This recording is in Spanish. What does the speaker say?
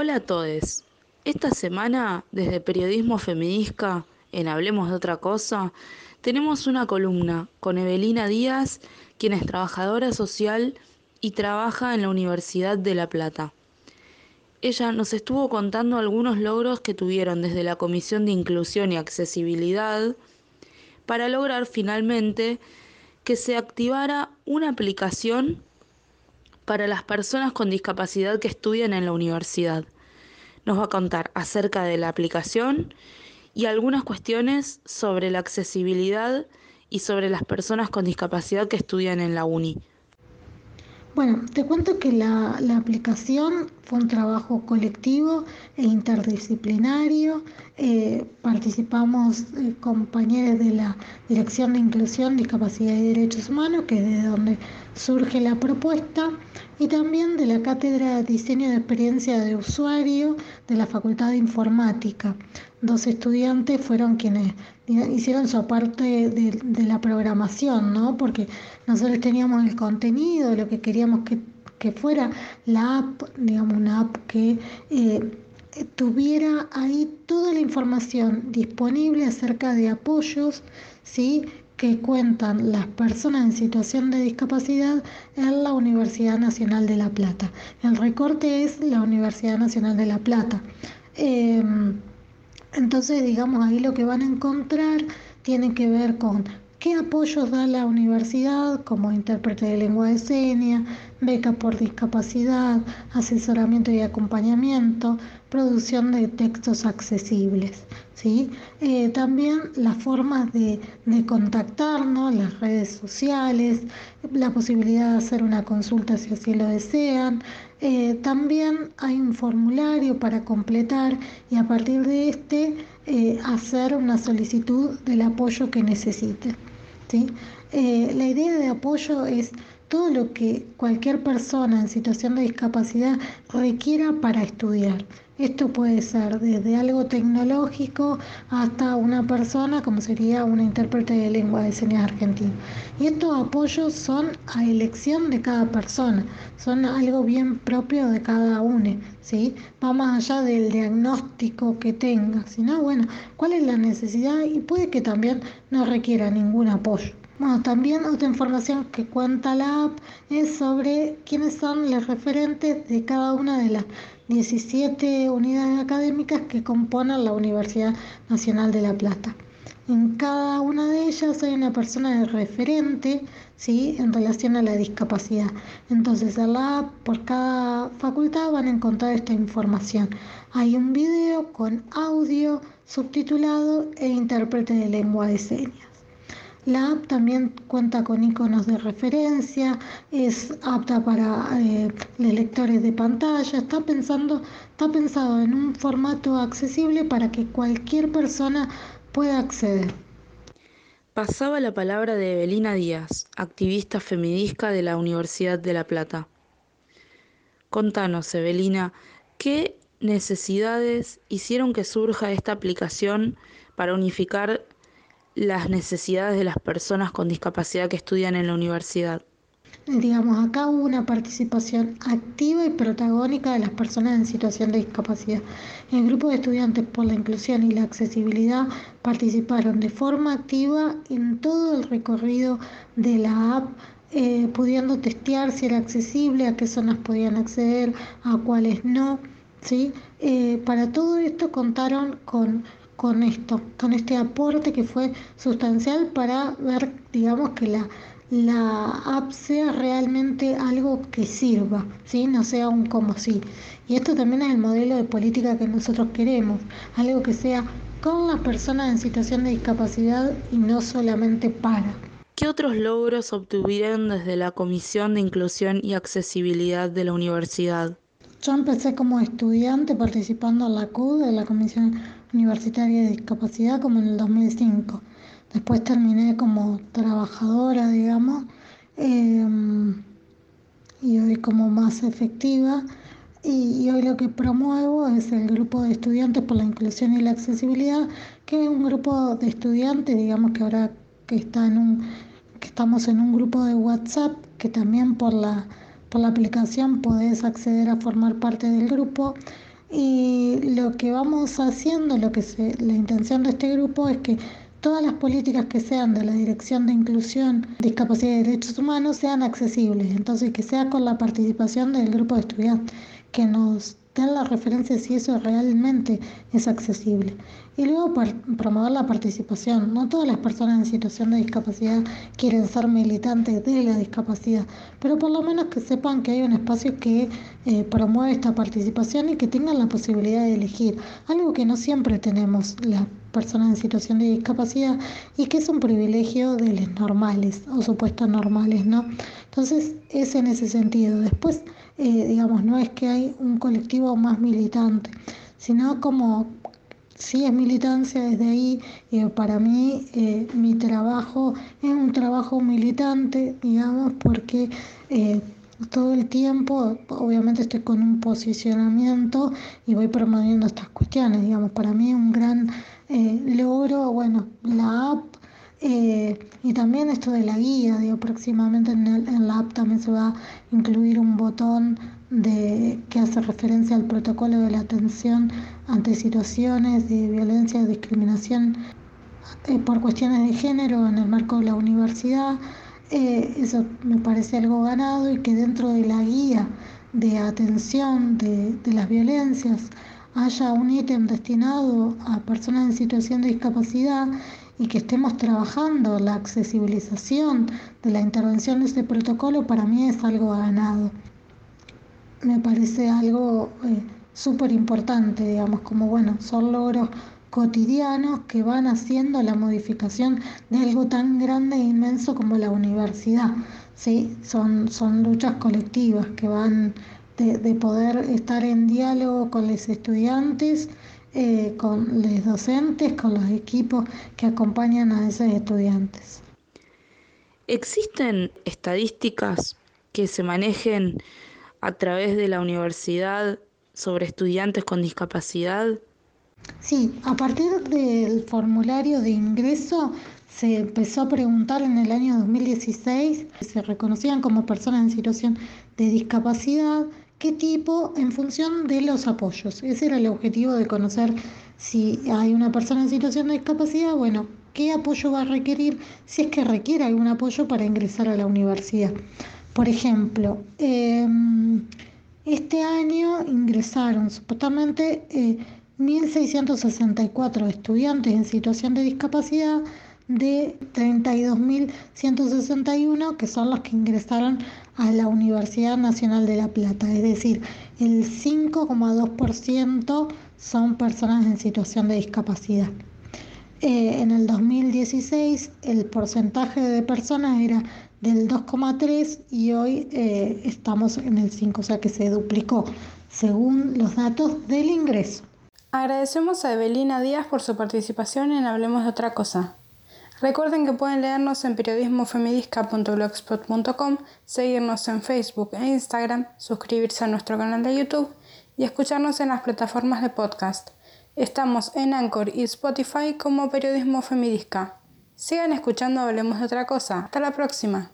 Hola a todos. Esta semana, desde Periodismo Feminista, en Hablemos de otra cosa, tenemos una columna con Evelina Díaz, quien es trabajadora social y trabaja en la Universidad de La Plata. Ella nos estuvo contando algunos logros que tuvieron desde la Comisión de Inclusión y Accesibilidad para lograr finalmente que se activara una aplicación para las personas con discapacidad que estudian en la universidad nos va a contar acerca de la aplicación y algunas cuestiones sobre la accesibilidad y sobre las personas con discapacidad que estudian en la uni. Bueno, te cuento que la, aplicación fue un trabajo colectivo e interdisciplinario. Eh, participamos eh, compañeros de la Dirección de Inclusión, Discapacidad y Derechos Humanos, que es de donde surge la propuesta, y también de la Cátedra de Diseño de Experiencia de Usuario de la Facultad de Informática. Dos estudiantes fueron quienes hicieron su parte de, la programación, ¿no? Porque nosotros teníamos el contenido, lo que queríamos que, fuera la app, digamos, una app que eh, tuviera ahí toda la información disponible acerca de apoyos, ¿sí? que cuentan las personas en situación de discapacidad en la Universidad Nacional de La Plata. El recorte es la Universidad Nacional de La Plata. Em, entonces, digamos, ahí lo que van a encontrar tiene que ver con qué apoyos da la universidad como intérprete de lengua de señas, beca por discapacidad, asesoramiento y acompañamiento, producción de textos accesibles. ¿sí? Eh, también las formas de, contactarnos, las redes sociales, la posibilidad de hacer una consulta si así lo desean. Eh, también hay un formulario para completar y a partir de este eh, hacer una solicitud del apoyo que necesite. ¿sí? la idea de apoyo es todo lo que cualquier persona en situación de discapacidad requiera para estudiar. Esto puede ser desde algo tecnológico hasta una persona como sería una intérprete de lengua de señas argentina. Y estos apoyos son a elección de cada persona, son algo bien propio de cada uno, ¿sí? Va más allá del diagnóstico que tenga, sino bueno, cuál es la necesidad y puede que también no requiera ningún apoyo. Bueno, también otra información que cuenta la app es sobre quiénes son los referentes de cada una de las 17 unidades académicas que componen la Universidad Nacional de La Plata. En cada una de ellas hay una persona de referente ¿sí? en relación a la discapacidad. Entonces, en la app, por cada facultad van a encontrar esta información. Hay un video con audio subtitulado e intérprete de lengua de señas. La app también cuenta con iconos de referencia, es apta para eh, lectores de pantalla, está, pensando, está pensado en un formato accesible para que cualquier persona pueda acceder. Pasaba la palabra de Evelina Díaz, activista feminista de la Universidad de La Plata. Contanos, Evelina, ¿qué necesidades hicieron que surja esta aplicación para unificar las necesidades de las personas con discapacidad que estudian en la universidad. Digamos, acá hubo una participación activa y protagónica de las personas en situación de discapacidad. El grupo de estudiantes por la inclusión y la accesibilidad participaron de forma activa en todo el recorrido de la app eh, pudiendo testear si era accesible, a qué zonas podían acceder, a cuáles no. ¿sí? Eh, para todo esto contaron con con esto, con este aporte que fue sustancial para ver, digamos, que la, la app sea realmente algo que sirva, ¿sí? no sea un como si. Y esto también es el modelo de política que nosotros queremos, algo que sea con las personas en situación de discapacidad y no solamente para. ¿Qué otros logros obtuvieron desde la Comisión de Inclusión y Accesibilidad de la universidad? Yo empecé como estudiante participando en la CUD, de la Comisión Universitaria de Discapacidad, como en el 2005. Después terminé como trabajadora, digamos, em, y hoy como más efectiva. Y, hoy lo que promuevo es el grupo de estudiantes por la inclusión y la accesibilidad, que es un grupo de estudiantes, digamos que ahora que está en un, que estamos en un grupo de WhatsApp, que también por la por la aplicación podés acceder a formar parte del grupo Y lo que vamos haciendo, lo que se, la intención de este grupo es que todas las políticas que sean de la Dirección de Inclusión, Discapacidad y Derechos Humanos sean accesibles, entonces que sea con la participación del grupo de estudiantes, que nos den la referencia si eso realmente es accesible. Y luego promover la participación. No todas las personas en situación de discapacidad quieren ser militantes de la discapacidad, pero por lo menos que sepan que hay un espacio que eh, promueve esta participación y que tengan la posibilidad de elegir, algo que no siempre tenemos las personas en situación de discapacidad y que es un privilegio de los normales o supuestos normales, ¿no? Entonces es en ese sentido. Después, eh, digamos, no es que hay un colectivo más militante, sino como sí es militancia desde ahí. Eh, para mí eh, mi trabajo es un trabajo militante, digamos, porque eh, todo el tiempo, obviamente estoy con un posicionamiento y voy promoviendo estas cuestiones, digamos, para mí un gran logro, bueno, la app. y también esto de la guía, digo, próximamente en, la app también se va a incluir un botón de, que hace referencia al protocolo de la atención ante situaciones de violencia o discriminación eh, por cuestiones de género en el marco de la universidad. Eh, eso me parece algo ganado y que dentro de la guía de atención de las violencias haya un ítem destinado a personas en situación de discapacidad y que estemos trabajando la accesibilización de la intervención de ese protocolo, para mí es algo ganado me parece algo eh, súper importante, digamos, como bueno, son logros cotidianos que van haciendo la modificación de algo tan grande e inmenso como la universidad. ¿sí? Son, son luchas colectivas que van de, poder estar en diálogo con los estudiantes, eh, con los docentes, con los equipos que acompañan a esos estudiantes. ¿Existen estadísticas que se manejen a través de la universidad sobre estudiantes con discapacidad? Sí, a partir del formulario de ingreso se empezó a preguntar en el año 2016, se reconocían como personas en situación de discapacidad, qué tipo en función de los apoyos. Ese era el objetivo de conocer si hay una persona en situación de discapacidad, bueno, qué apoyo va a requerir si es que requiere algún apoyo para ingresar a la universidad. Por ejemplo, em, este año ingresaron supuestamente 1.664 eh, estudiantes en situación de discapacidad de 32.161 que son los que ingresaron a la Universidad Nacional de La Plata, es decir, el 5,2% son personas en situación de discapacidad. Eh, en el 2016 el porcentaje de personas era del 2,3 y hoy eh, estamos en el 5, o sea que se duplicó según los datos del ingreso. Agradecemos a Evelina Díaz por su participación en Hablemos de otra cosa. Recuerden que pueden leernos en periodismofemidisca.blogspot.com, seguirnos en Facebook e Instagram, suscribirse a nuestro canal de YouTube y escucharnos en las plataformas de podcast. Estamos en Anchor y Spotify como Periodismo Femidisca. Sigan escuchando Hablemos de otra cosa. Hasta la próxima.